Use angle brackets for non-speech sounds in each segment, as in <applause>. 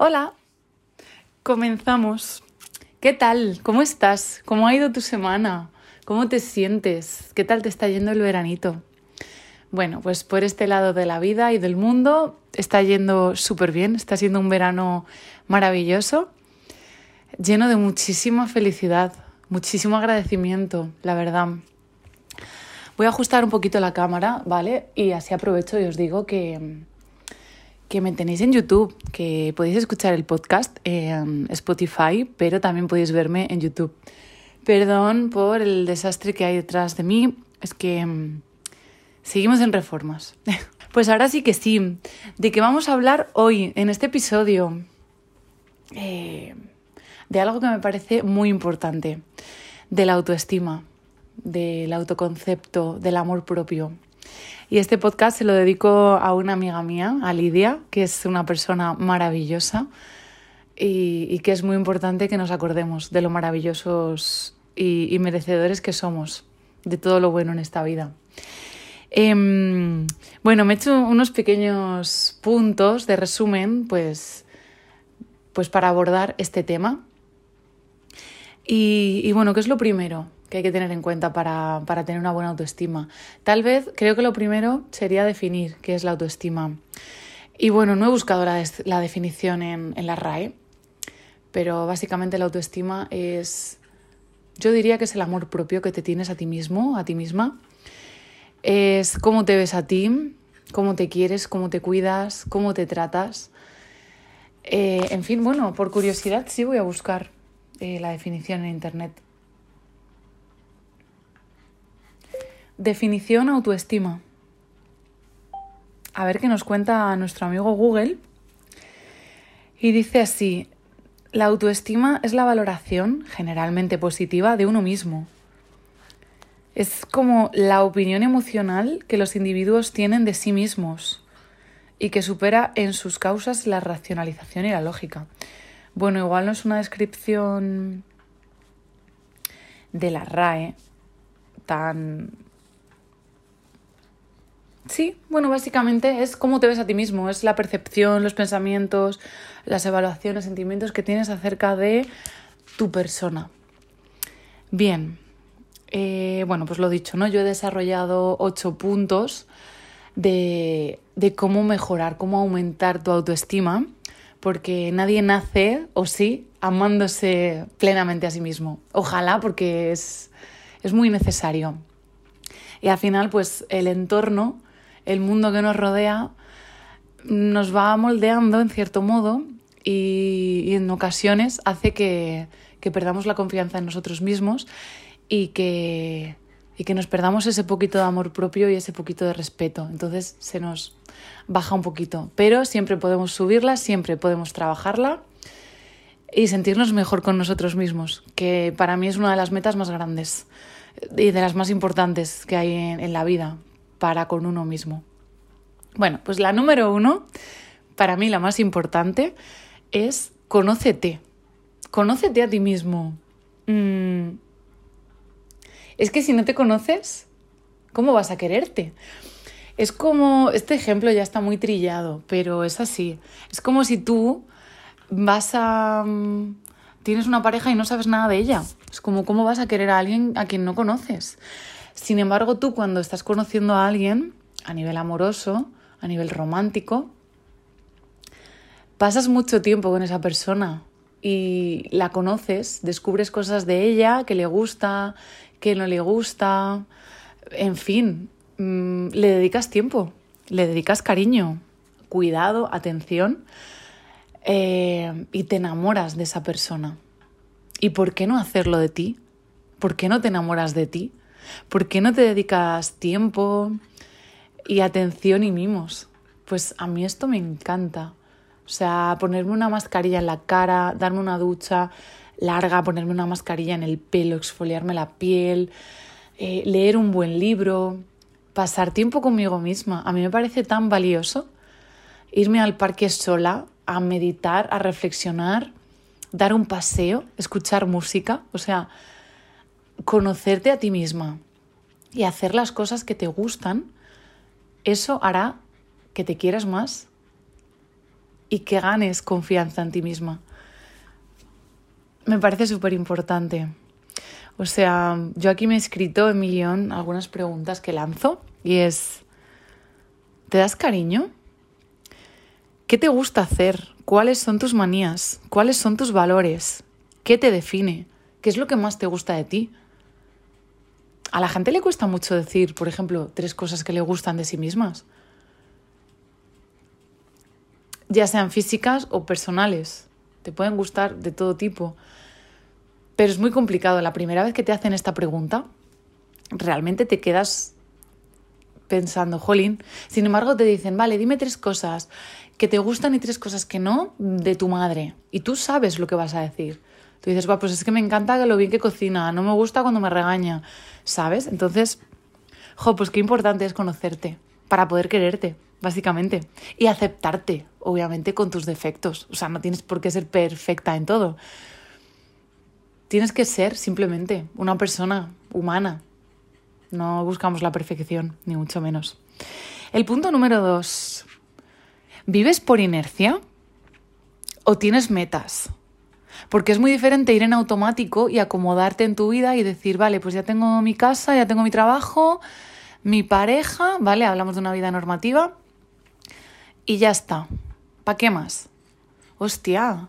Hola, comenzamos. ¿Qué tal? ¿Cómo estás? ¿Cómo ha ido tu semana? ¿Cómo te sientes? ¿Qué tal te está yendo el veranito? Bueno, pues por este lado de la vida y del mundo está yendo súper bien, está siendo un verano maravilloso, lleno de muchísima felicidad, muchísimo agradecimiento, la verdad. Voy a ajustar un poquito la cámara, ¿vale? Y así aprovecho y os digo que, que me tenéis en YouTube, que podéis escuchar el podcast en Spotify, pero también podéis verme en YouTube. Perdón por el desastre que hay detrás de mí, es que mm, seguimos en reformas. <laughs> Pues ahora sí que sí, de qué vamos a hablar hoy en este episodio. Eh, de algo que me parece muy importante, de la autoestima, del autoconcepto, del amor propio. Y este podcast se lo dedico a una amiga mía, a Lidia, que es una persona maravillosa y, que es muy importante que nos acordemos de lo maravillosos y, merecedores que somos, de todo lo bueno en esta vida. Em, bueno, me he hecho unos pequeños puntos de resumen, pues, pues para abordar este tema. Y, y bueno, ¿qué es lo primero? Que hay que tener en cuenta para, tener una buena autoestima. Tal vez creo que lo primero sería definir qué es la autoestima. Y bueno, no he buscado la, definición en, en la RAE, pero básicamente la autoestima es, yo diría que es el amor propio que te tienes a ti mismo, a ti misma. Es cómo te ves a ti, cómo te quieres, cómo te cuidas, cómo te tratas. Eh, en fin, bueno, por curiosidad sí voy a buscar eh, la definición en Internet. Definición autoestima. A ver qué nos cuenta nuestro amigo Google. Y dice así, la autoestima es la valoración generalmente positiva de uno mismo. Es como la opinión emocional que los individuos tienen de sí mismos y que supera en sus causas la racionalización y la lógica. Bueno, igual no es una descripción de la RAE tan Sí, bueno, básicamente es cómo te ves a ti mismo, es la percepción, los pensamientos, las evaluaciones, sentimientos que tienes acerca de tu persona. Bien, eh, bueno, pues lo dicho, ¿no? Yo he desarrollado ocho puntos de, de cómo mejorar, cómo aumentar tu autoestima, porque nadie nace, o sí, amándose plenamente a sí mismo. Ojalá, porque es, es muy necesario. Y al final, pues el entorno el mundo que nos rodea nos va moldeando en cierto modo y, en ocasiones hace que, perdamos la confianza en nosotros mismos y que, y que nos perdamos ese poquito de amor propio y ese poquito de respeto. Entonces se nos baja un poquito, pero siempre podemos subirla, siempre podemos trabajarla y sentirnos mejor con nosotros mismos, que para mí es una de las metas más grandes y de las más importantes que hay en la vida, para con uno mismo. Bueno, pues la número uno, para mí la más importante, es conócete. Conócete a ti mismo. Mm. Es que si no te conoces, ¿cómo vas a quererte? Es como, este ejemplo ya está muy trillado, pero es así. Es como si tú vas a... Mm, tienes una pareja y no sabes nada de ella. Es como, ¿cómo vas a querer a alguien a quien no conoces? Sin embargo, tú cuando estás conociendo a alguien a nivel amoroso, a nivel romántico, pasas mucho tiempo con esa persona y la conoces, descubres cosas de ella que le gusta, que no le gusta, en fin, mm, le dedicas tiempo, le dedicas cariño, cuidado, atención eh, y te enamoras de esa persona. ¿Y por qué no hacerlo de ti? ¿Por qué no te enamoras de ti? ¿Por qué no te dedicas tiempo y atención y mimos? Pues a mí esto me encanta. O sea, ponerme una mascarilla en la cara, darme una ducha larga, ponerme una mascarilla en el pelo, exfoliarme la piel, eh, leer un buen libro, pasar tiempo conmigo misma. A mí me parece tan valioso irme al parque sola a meditar, a reflexionar, dar un paseo, escuchar música. O sea, conocerte a ti misma y hacer las cosas que te gustan, eso hará que te quieras más y que ganes confianza en ti misma. Me parece súper importante. O sea, yo aquí me he escrito en algunas preguntas que lanzo y es, ¿te das cariño? ¿Qué te gusta hacer? ¿Cuáles son tus manías? ¿Cuáles son tus valores? ¿Qué te define? ¿Qué es lo que más te gusta de ti? A la gente le cuesta mucho decir, por ejemplo, tres cosas que le gustan de sí mismas. Ya sean físicas o personales. Te pueden gustar de todo tipo. Pero es muy complicado. La primera vez que te hacen esta pregunta, realmente te quedas pensando, jolín. Sin embargo, te dicen, vale, dime tres cosas que te gustan y tres cosas que no de tu madre. Y tú sabes lo que vas a decir. Tú dices, pues es que me encanta lo bien que cocina, no me gusta cuando me regaña, ¿sabes? Entonces, jo, pues qué importante es conocerte para poder quererte, básicamente. Y aceptarte, obviamente, con tus defectos. O sea, no tienes por qué ser perfecta en todo. Tienes que ser simplemente una persona humana. No buscamos la perfección, ni mucho menos. El punto número dos. ¿Vives por inercia? ¿O tienes metas? Porque es muy diferente ir en automático y acomodarte en tu vida y decir, vale, pues ya tengo mi casa, ya tengo mi trabajo, mi pareja, ¿vale? Hablamos de una vida normativa y ya está. ¿Para qué más? Hostia.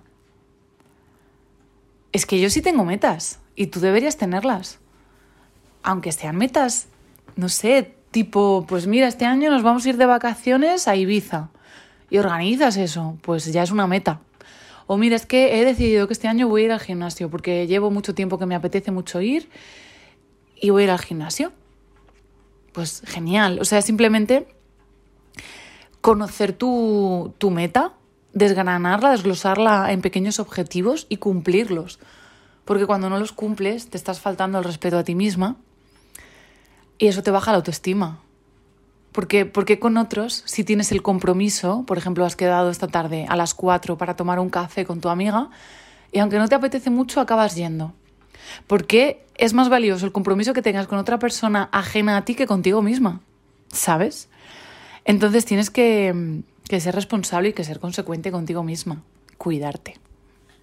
Es que yo sí tengo metas y tú deberías tenerlas. Aunque sean metas, no sé, tipo, pues mira, este año nos vamos a ir de vacaciones a Ibiza y organizas eso, pues ya es una meta. O mira, es que he decidido que este año voy a ir al gimnasio porque llevo mucho tiempo que me apetece mucho ir y voy a ir al gimnasio. Pues genial. O sea, simplemente conocer tu, tu meta, desgranarla, desglosarla en pequeños objetivos y cumplirlos. Porque cuando no los cumples te estás faltando el respeto a ti misma y eso te baja la autoestima. Porque, porque con otros, si tienes el compromiso, por ejemplo, has quedado esta tarde a las 4 para tomar un café con tu amiga, y aunque no te apetece mucho, acabas yendo. Porque es más valioso el compromiso que tengas con otra persona ajena a ti que contigo misma. ¿Sabes? Entonces tienes que, que ser responsable y que ser consecuente contigo misma. Cuidarte.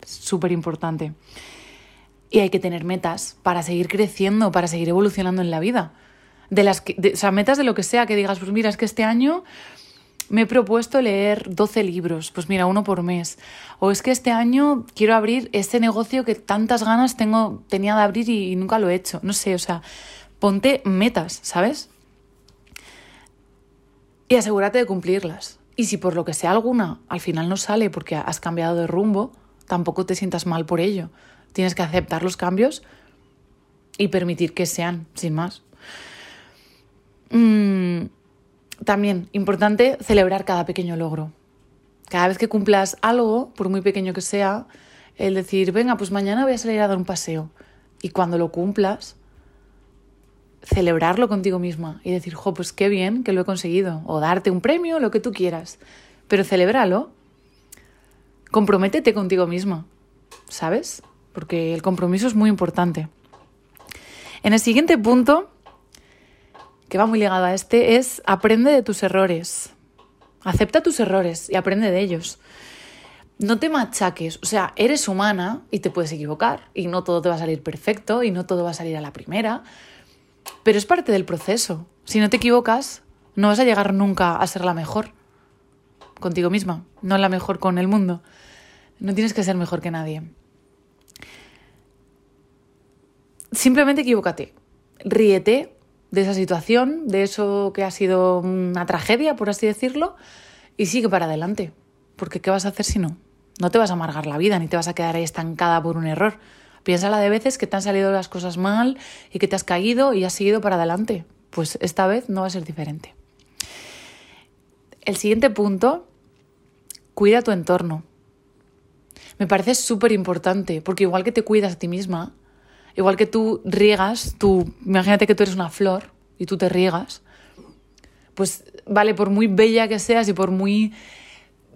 Súper importante. Y hay que tener metas para seguir creciendo, para seguir evolucionando en la vida de las que, o sea, metas de lo que sea, que digas, pues mira, es que este año me he propuesto leer 12 libros, pues mira, uno por mes. O es que este año quiero abrir este negocio que tantas ganas tengo, tenía de abrir y, y nunca lo he hecho. No sé, o sea, ponte metas, ¿sabes? Y asegúrate de cumplirlas. Y si por lo que sea alguna al final no sale porque has cambiado de rumbo, tampoco te sientas mal por ello. Tienes que aceptar los cambios y permitir que sean, sin más. Mm, también, importante celebrar cada pequeño logro. Cada vez que cumplas algo, por muy pequeño que sea, el decir, venga, pues mañana voy a salir a dar un paseo. Y cuando lo cumplas, celebrarlo contigo misma y decir, jo, pues qué bien que lo he conseguido. O darte un premio, lo que tú quieras. Pero celébralo. Comprométete contigo misma, ¿sabes? Porque el compromiso es muy importante. En el siguiente punto que va muy ligado a este, es aprende de tus errores. Acepta tus errores y aprende de ellos. No te machaques, o sea, eres humana y te puedes equivocar y no todo te va a salir perfecto y no todo va a salir a la primera, pero es parte del proceso. Si no te equivocas, no vas a llegar nunca a ser la mejor contigo misma, no la mejor con el mundo. No tienes que ser mejor que nadie. Simplemente equivócate, ríete de esa situación, de eso que ha sido una tragedia, por así decirlo, y sigue para adelante. Porque ¿qué vas a hacer si no? No te vas a amargar la vida, ni te vas a quedar ahí estancada por un error. Piénsala de veces que te han salido las cosas mal y que te has caído y has seguido para adelante. Pues esta vez no va a ser diferente. El siguiente punto, cuida tu entorno. Me parece súper importante, porque igual que te cuidas a ti misma, Igual que tú riegas, tú, imagínate que tú eres una flor y tú te riegas, pues vale, por muy bella que seas y por muy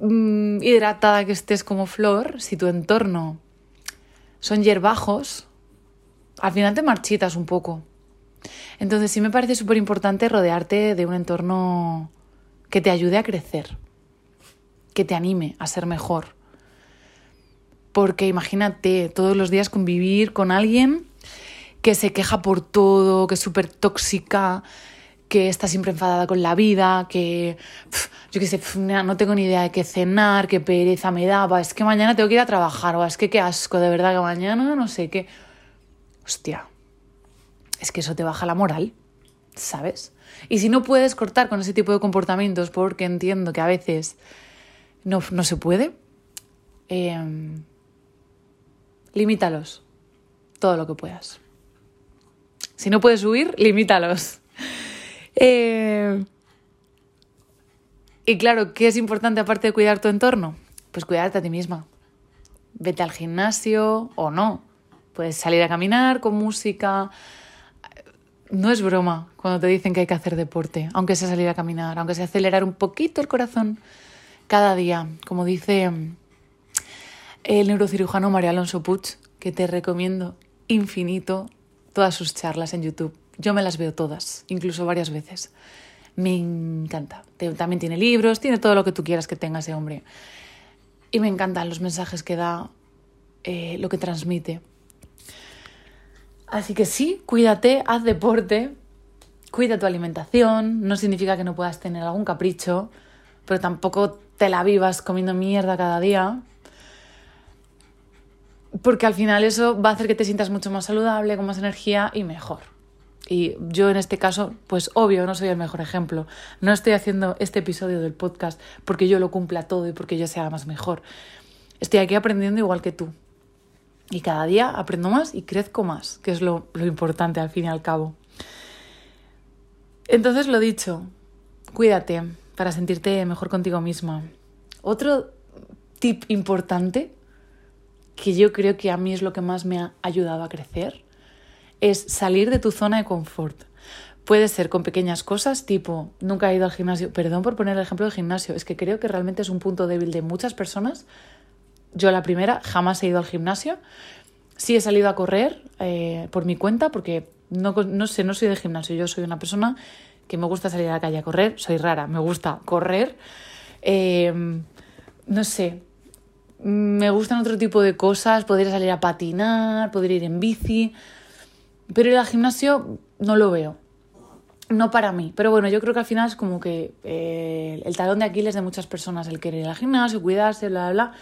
mm, hidratada que estés como flor, si tu entorno son hierbajos, al final te marchitas un poco. Entonces sí me parece súper importante rodearte de un entorno que te ayude a crecer. que te anime a ser mejor. Porque imagínate todos los días convivir con alguien que se queja por todo, que es súper tóxica, que está siempre enfadada con la vida, que yo qué sé, no tengo ni idea de qué cenar, qué pereza me daba, es que mañana tengo que ir a trabajar, o es que qué asco, de verdad que mañana no sé qué. Hostia, es que eso te baja la moral, ¿sabes? Y si no puedes cortar con ese tipo de comportamientos, porque entiendo que a veces no, no se puede, eh, limítalos todo lo que puedas. Si no puedes huir, limítalos. Eh, y claro, ¿qué es importante aparte de cuidar tu entorno? Pues cuidarte a ti misma. Vete al gimnasio o no. Puedes salir a caminar con música. No es broma cuando te dicen que hay que hacer deporte, aunque sea salir a caminar, aunque sea acelerar un poquito el corazón cada día, como dice el neurocirujano María Alonso Puig, que te recomiendo infinito todas sus charlas en YouTube. Yo me las veo todas, incluso varias veces. Me encanta. También tiene libros, tiene todo lo que tú quieras que tenga ese hombre. Y me encantan los mensajes que da, eh, lo que transmite. Así que sí, cuídate, haz deporte, cuida tu alimentación. No significa que no puedas tener algún capricho, pero tampoco te la vivas comiendo mierda cada día porque al final eso va a hacer que te sientas mucho más saludable, con más energía y mejor. Y yo en este caso, pues obvio, no soy el mejor ejemplo. No estoy haciendo este episodio del podcast porque yo lo cumpla todo y porque yo sea más mejor. Estoy aquí aprendiendo igual que tú. Y cada día aprendo más y crezco más, que es lo, lo importante al fin y al cabo. Entonces, lo dicho, cuídate para sentirte mejor contigo misma. Otro tip importante que yo creo que a mí es lo que más me ha ayudado a crecer, es salir de tu zona de confort. Puede ser con pequeñas cosas, tipo, nunca he ido al gimnasio. Perdón por poner el ejemplo del gimnasio, es que creo que realmente es un punto débil de muchas personas. Yo la primera, jamás he ido al gimnasio. Sí he salido a correr eh, por mi cuenta, porque no, no sé, no soy de gimnasio. Yo soy una persona que me gusta salir a la calle a correr. Soy rara, me gusta correr. Eh, no sé, me gustan otro tipo de cosas, poder salir a patinar, poder ir en bici, pero ir al gimnasio no lo veo. No para mí, pero bueno, yo creo que al final es como que eh, el talón de Aquiles de muchas personas, el querer ir al gimnasio, cuidarse, bla, bla, bla.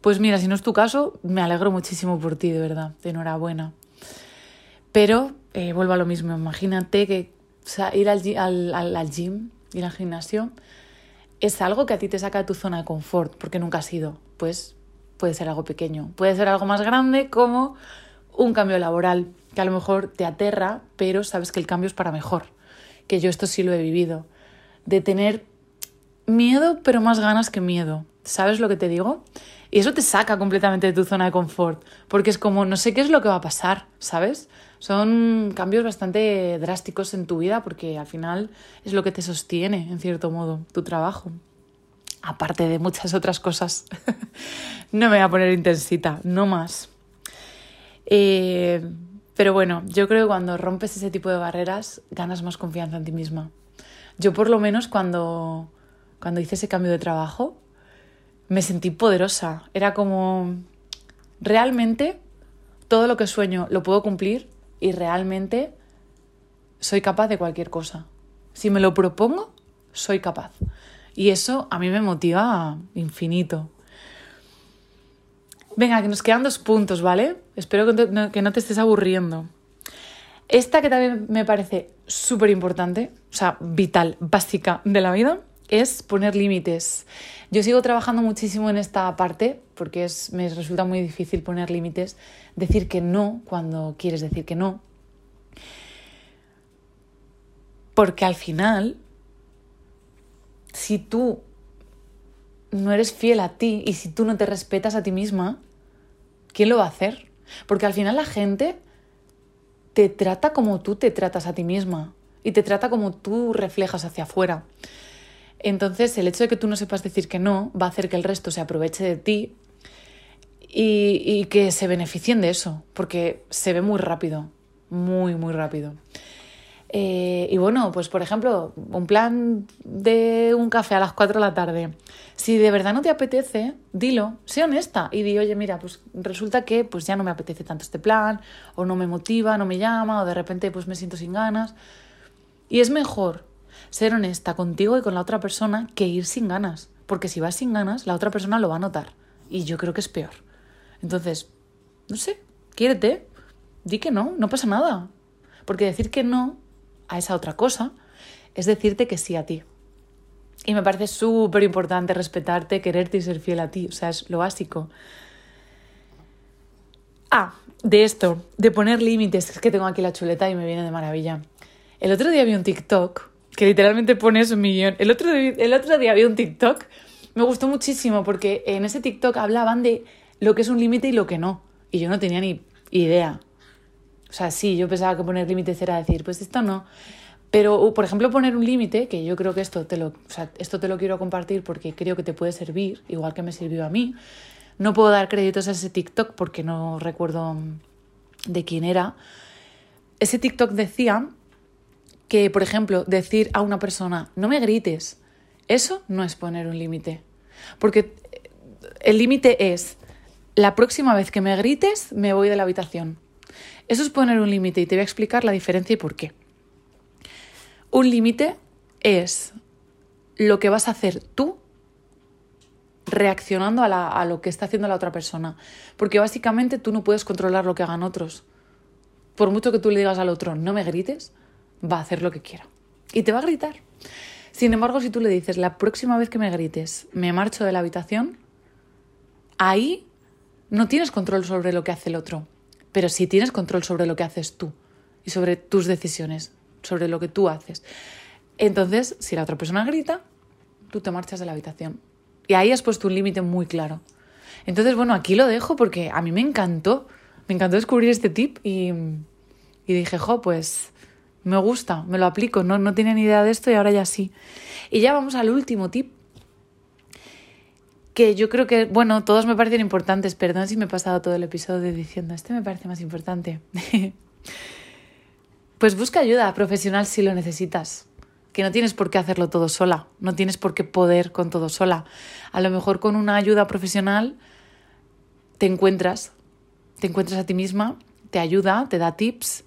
Pues mira, si no es tu caso, me alegro muchísimo por ti, de verdad, de enhorabuena. Pero eh, vuelvo a lo mismo, imagínate que ir al, al, al gym, ir al gimnasio, es algo que a ti te saca de tu zona de confort, porque nunca has ido. Pues puede ser algo pequeño, puede ser algo más grande como un cambio laboral, que a lo mejor te aterra, pero sabes que el cambio es para mejor. Que yo esto sí lo he vivido. De tener miedo, pero más ganas que miedo. ¿Sabes lo que te digo? Y eso te saca completamente de tu zona de confort, porque es como, no sé qué es lo que va a pasar, ¿sabes? Son cambios bastante drásticos en tu vida, porque al final es lo que te sostiene, en cierto modo, tu trabajo. Aparte de muchas otras cosas. <laughs> no me voy a poner intensita, no más. Eh, pero bueno, yo creo que cuando rompes ese tipo de barreras, ganas más confianza en ti misma. Yo por lo menos cuando, cuando hice ese cambio de trabajo, me sentí poderosa. Era como, realmente todo lo que sueño lo puedo cumplir y realmente soy capaz de cualquier cosa. Si me lo propongo, soy capaz. Y eso a mí me motiva infinito. Venga, que nos quedan dos puntos, ¿vale? Espero que no te estés aburriendo. Esta que también me parece súper importante, o sea, vital, básica de la vida, es poner límites. Yo sigo trabajando muchísimo en esta parte porque es, me resulta muy difícil poner límites, decir que no cuando quieres decir que no. Porque al final, si tú no eres fiel a ti y si tú no te respetas a ti misma, ¿quién lo va a hacer? Porque al final la gente te trata como tú te tratas a ti misma y te trata como tú reflejas hacia afuera. Entonces, el hecho de que tú no sepas decir que no va a hacer que el resto se aproveche de ti y, que se beneficien de eso, porque se ve muy rápido, muy, muy rápido. Eh, y bueno, pues por ejemplo, un plan de un café a las 4 de la tarde. Si de verdad no te apetece, dilo, sé honesta y di, oye, mira, pues resulta que pues ya no me apetece tanto este plan, o no me motiva, no me llama, o de repente pues me siento sin ganas. Y es mejor ser honesta contigo y con la otra persona que ir sin ganas, porque si vas sin ganas, la otra persona lo va a notar. Y yo creo que es peor. Entonces, no sé, quiérete, di que no, no pasa nada. Porque decir que no a esa otra cosa es decirte que sí a ti. Y me parece súper importante respetarte, quererte y ser fiel a ti. O sea, es lo básico. Ah, de esto, de poner límites. Es que tengo aquí la chuleta y me viene de maravilla. El otro día vi un TikTok que literalmente pone un millón. El otro, el otro día vi un TikTok, me gustó muchísimo porque en ese TikTok hablaban de lo que es un límite y lo que no. Y yo no tenía ni idea. O sea, sí, yo pensaba que poner límites era decir, pues esto no. Pero, por ejemplo, poner un límite, que yo creo que esto te, lo, o sea, esto te lo quiero compartir porque creo que te puede servir, igual que me sirvió a mí. No puedo dar créditos a ese TikTok porque no recuerdo de quién era. Ese TikTok decía que, por ejemplo, decir a una persona, no me grites, eso no es poner un límite. Porque el límite es, la próxima vez que me grites, me voy de la habitación. Eso es poner un límite y te voy a explicar la diferencia y por qué. Un límite es lo que vas a hacer tú reaccionando a, lo que está haciendo la otra persona. Porque básicamente tú no puedes controlar lo que hagan otros. Por mucho que tú le digas al otro, no me grites, va a hacer lo que quiera. Y te va a gritar. Sin embargo, si tú le dices, la próxima vez que me grites, me marcho de la habitación, ahí no tienes control sobre lo que hace el otro pero sí tienes control sobre lo que haces tú y sobre tus decisiones, sobre lo que tú haces. Entonces, si la otra persona grita, tú te marchas de la habitación. Y ahí has puesto un límite muy claro. Entonces, bueno, aquí lo dejo porque a mí me encantó. Me encantó descubrir este tip y, y dije, jo, pues me gusta, me lo aplico. No, no tenía ni idea de esto y ahora ya sí. Y ya vamos al último tip, que yo creo que, bueno, todos me parecen importantes. Perdón si me he pasado todo el episodio diciendo, este me parece más importante. <laughs> pues busca ayuda profesional si lo necesitas. Que no tienes por qué hacerlo todo sola, no tienes por qué poder con todo sola. A lo mejor con una ayuda profesional te encuentras, te encuentras a ti misma, te ayuda, te da tips,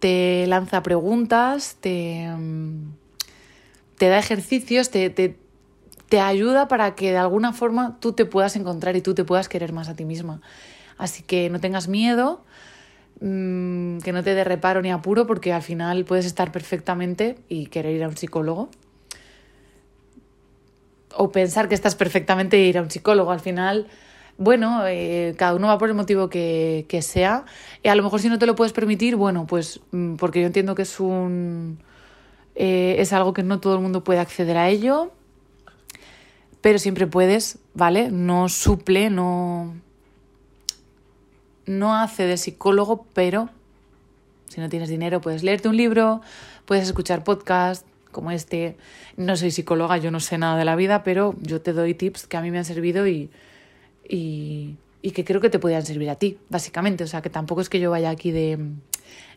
te lanza preguntas, te, mm, te da ejercicios, te, te te ayuda para que de alguna forma tú te puedas encontrar y tú te puedas querer más a ti misma. Así que no tengas miedo, mm, que no te dé reparo ni apuro, porque al final puedes estar perfectamente y querer ir a un psicólogo. O pensar que estás perfectamente e ir a un psicólogo. Al final, bueno, eh, cada uno va por el motivo que, sea. Y a lo mejor si no te lo puedes permitir, bueno, pues mm, porque yo entiendo que es un... Eh, es algo que no todo el mundo puede acceder a ello pero siempre puedes, ¿vale? No suple, no, no hace de psicólogo, pero si no tienes dinero puedes leerte un libro, puedes escuchar podcasts como este. No soy psicóloga, yo no sé nada de la vida, pero yo te doy tips que a mí me han servido y, y, y que creo que te podrían servir a ti, básicamente. O sea, que tampoco es que yo vaya aquí de,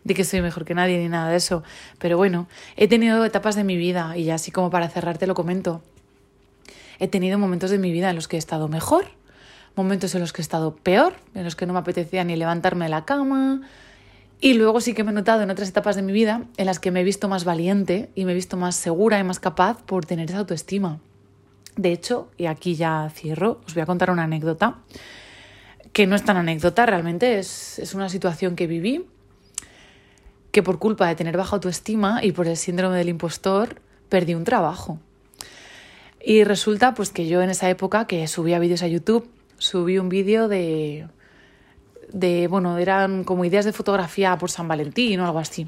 de que soy mejor que nadie ni nada de eso. Pero bueno, he tenido etapas de mi vida y así como para cerrar te lo comento. He tenido momentos de mi vida en los que he estado mejor, momentos en los que he estado peor, en los que no me apetecía ni levantarme de la cama. Y luego sí que me he notado en otras etapas de mi vida en las que me he visto más valiente y me he visto más segura y más capaz por tener esa autoestima. De hecho, y aquí ya cierro, os voy a contar una anécdota, que no es tan anécdota, realmente es, es una situación que viví, que por culpa de tener baja autoestima y por el síndrome del impostor, perdí un trabajo. Y resulta pues que yo en esa época que subía vídeos a YouTube, subí un vídeo de, de, bueno, eran como ideas de fotografía por San Valentín o algo así.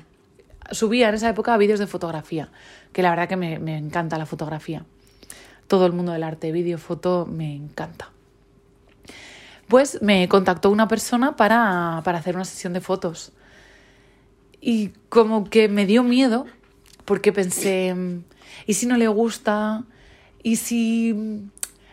Subía en esa época vídeos de fotografía, que la verdad que me, me encanta la fotografía. Todo el mundo del arte, vídeo, foto, me encanta. Pues me contactó una persona para, para hacer una sesión de fotos. Y como que me dio miedo, porque pensé, ¿y si no le gusta? ¿Y si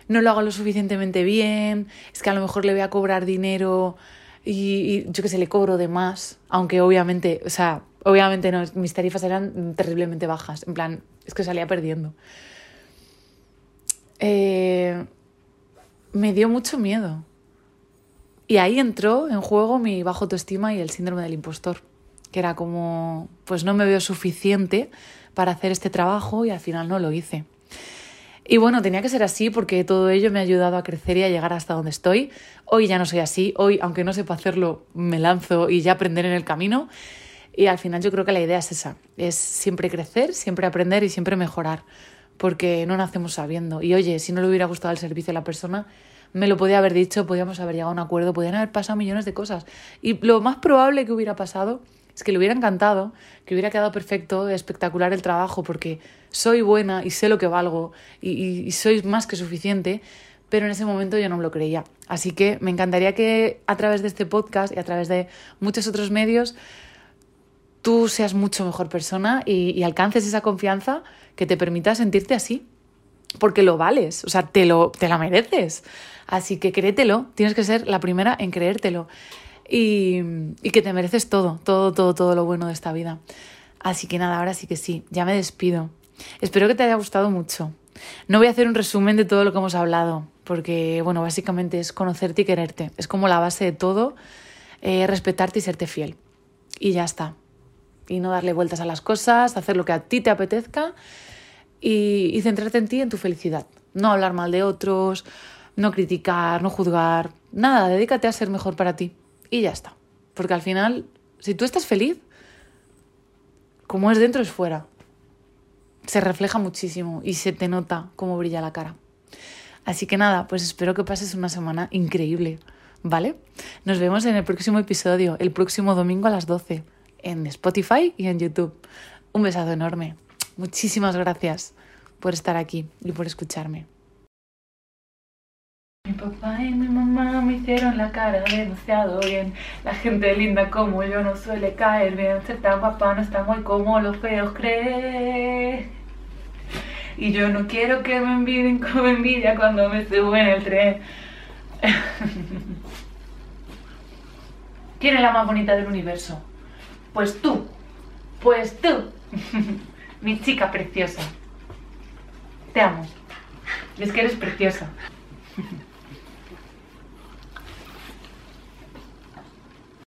no lo hago lo suficientemente bien? Es que a lo mejor le voy a cobrar dinero y, yo que sé, le cobro de más. Aunque obviamente, o sea, Obviamente no, mis tarifas eran terriblemente bajas. En plan, es que salía perdiendo. Eh, me dio mucho miedo. Y ahí entró en juego mi bajo autoestima y el síndrome del impostor, que era como, pues no me veo suficiente para hacer este trabajo y al final no lo hice. Y bueno, tenía que ser así porque todo ello me ha ayudado a crecer y a llegar hasta donde estoy. Hoy ya no soy así, hoy aunque no sepa hacerlo, me lanzo y ya aprender en el camino. Y al final yo creo que la idea es esa, es siempre crecer, siempre aprender y siempre mejorar, porque no nacemos sabiendo. Y oye, si no le hubiera gustado el servicio a la persona, me lo podía haber dicho, podíamos haber llegado a un acuerdo, podían haber pasado millones de cosas. Y lo más probable que hubiera pasado es que le hubiera encantado, que hubiera quedado perfecto, espectacular el trabajo, porque soy buena y sé lo que valgo y, y, soy más que suficiente, pero en ese momento yo no me lo creía. Así que me encantaría que a través de este podcast y a través de muchos otros medios tú seas mucho mejor persona y, alcances esa confianza que te permita sentirte así, porque lo vales, o sea, te, lo, te la mereces. Así que créetelo, tienes que ser la primera en creértelo y, que te mereces todo, todo, todo, todo lo bueno de esta vida. Así que nada, ahora sí que sí, ya me despido. Espero que te haya gustado mucho. No voy a hacer un resumen de todo lo que hemos hablado, porque, bueno, básicamente es conocerte y quererte. Es como la base de todo, eh, respetarte y serte fiel. Y ya está. Y no darle vueltas a las cosas, hacer lo que a ti te apetezca y, y centrarte en ti en tu felicidad. No hablar mal de otros, no criticar, no juzgar, nada, dedícate a ser mejor para ti y ya está. Porque al final, si tú estás feliz, como es dentro es fuera. Se refleja muchísimo y se te nota cómo brilla la cara. Así que nada, pues espero que pases una semana increíble, ¿vale? Nos vemos en el próximo episodio, el próximo domingo a las 12, en Spotify y en YouTube. Un besazo enorme. Muchísimas gracias por estar aquí y por escucharme. Mi papá y mi mamá me hicieron la cara demasiado bien. La gente linda como yo no suele caer bien. Ser tan guapa no es tan guay como los feos creen. Y yo no quiero que me envidien como envidia cuando me subo en el tren. ¿Quién es la más bonita del universo? Pues tú. Pues tú. <laughs> Mi chica preciosa. Te amo. Es que eres preciosa. <laughs>